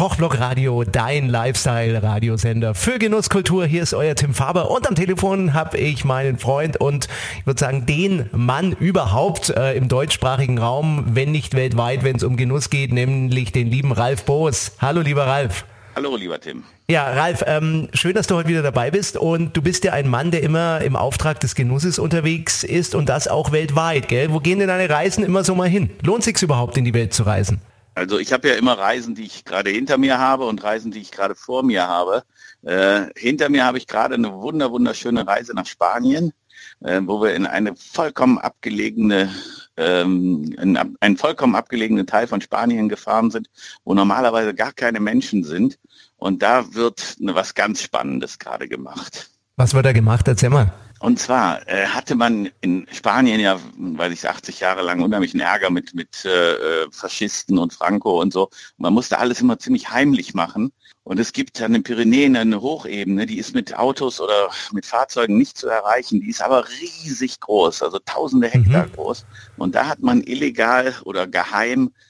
Kochblock Radio, dein Lifestyle-Radiosender für Genusskultur. Hier ist euer Tim Faber und am Telefon habe ich meinen Freund und ich würde sagen den Mann überhaupt äh, im deutschsprachigen Raum, wenn nicht weltweit, wenn es um Genuss geht, nämlich den lieben Ralf Boos. Hallo lieber Ralf. Hallo, lieber Tim. Ja, Ralf, ähm, schön, dass du heute wieder dabei bist und du bist ja ein Mann, der immer im Auftrag des Genusses unterwegs ist und das auch weltweit, gell? Wo gehen denn deine Reisen immer so mal hin? Lohnt sich überhaupt in die Welt zu reisen? Also ich habe ja immer Reisen, die ich gerade hinter mir habe und Reisen, die ich gerade vor mir habe. Äh, hinter mir habe ich gerade eine wunder wunderschöne Reise nach Spanien, äh, wo wir in eine vollkommen abgelegene ähm, in einen vollkommen abgelegenen Teil von Spanien gefahren sind, wo normalerweise gar keine Menschen sind. Und da wird was ganz Spannendes gerade gemacht. Was wird da gemacht? Erzähl mal. Und zwar äh, hatte man in Spanien ja, weiß ich, 80 Jahre lang unheimlichen Ärger mit, mit äh, Faschisten und Franco und so. Man musste alles immer ziemlich heimlich machen. Und es gibt an den Pyrenäen eine Hochebene, die ist mit Autos oder mit Fahrzeugen nicht zu erreichen. Die ist aber riesig groß, also tausende Hektar mhm. groß. Und da hat man illegal oder geheim äh,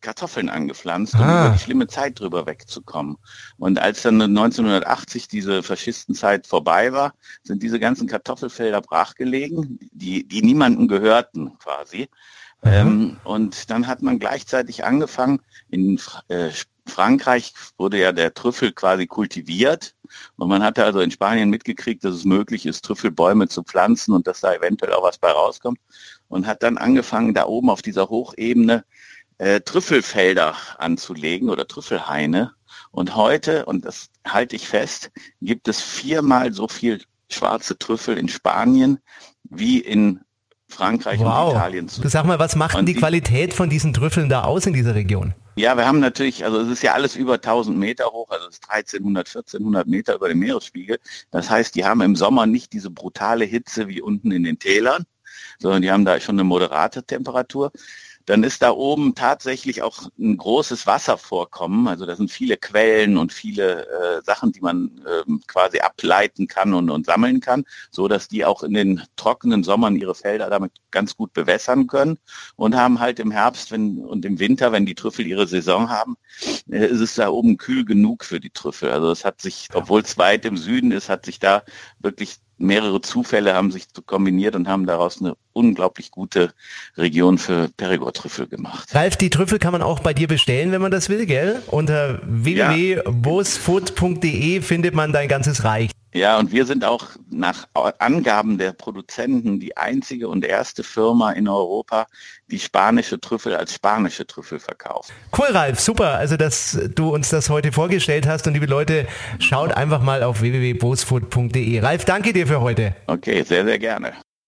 Kartoffeln angepflanzt, um ah. über die schlimme Zeit drüber wegzukommen. Und als dann 1980 diese Faschistenzeit vorbei war, sind diese ganzen Kartoffelfelder brachgelegen, die, die niemanden gehörten quasi. Ähm, und dann hat man gleichzeitig angefangen, in äh, Frankreich wurde ja der Trüffel quasi kultiviert und man hatte also in Spanien mitgekriegt, dass es möglich ist, Trüffelbäume zu pflanzen und dass da eventuell auch was bei rauskommt und hat dann angefangen, da oben auf dieser Hochebene äh, Trüffelfelder anzulegen oder Trüffelhaine. Und heute, und das halte ich fest, gibt es viermal so viel schwarze Trüffel in Spanien wie in Frankreich wow. und Italien. Sag mal, was macht denn die, die Qualität von diesen Trüffeln da aus in dieser Region? Ja, wir haben natürlich, also es ist ja alles über 1000 Meter hoch, also es ist 1300, 1400 Meter über dem Meeresspiegel. Das heißt, die haben im Sommer nicht diese brutale Hitze wie unten in den Tälern, sondern die haben da schon eine moderate Temperatur dann ist da oben tatsächlich auch ein großes Wasservorkommen. Also da sind viele Quellen und viele äh, Sachen, die man äh, quasi ableiten kann und, und sammeln kann, so dass die auch in den trockenen Sommern ihre Felder damit ganz gut bewässern können und haben halt im Herbst wenn, und im Winter, wenn die Trüffel ihre Saison haben, äh, ist es da oben kühl genug für die Trüffel. Also es hat sich, obwohl es weit im Süden ist, hat sich da wirklich mehrere Zufälle haben sich kombiniert und haben daraus eine unglaublich gute Region für Perigord-Trüffel gemacht. Ralf, die Trüffel kann man auch bei dir bestellen, wenn man das will, gell? Unter www.bosfood.de findet man dein ganzes Reich. Ja, und wir sind auch nach Angaben der Produzenten die einzige und erste Firma in Europa, die spanische Trüffel als spanische Trüffel verkauft. Cool, Ralf, super. Also, dass du uns das heute vorgestellt hast und liebe Leute, schaut einfach mal auf www.bosfood.de. Ralf, danke dir für heute. Okay, sehr, sehr gerne.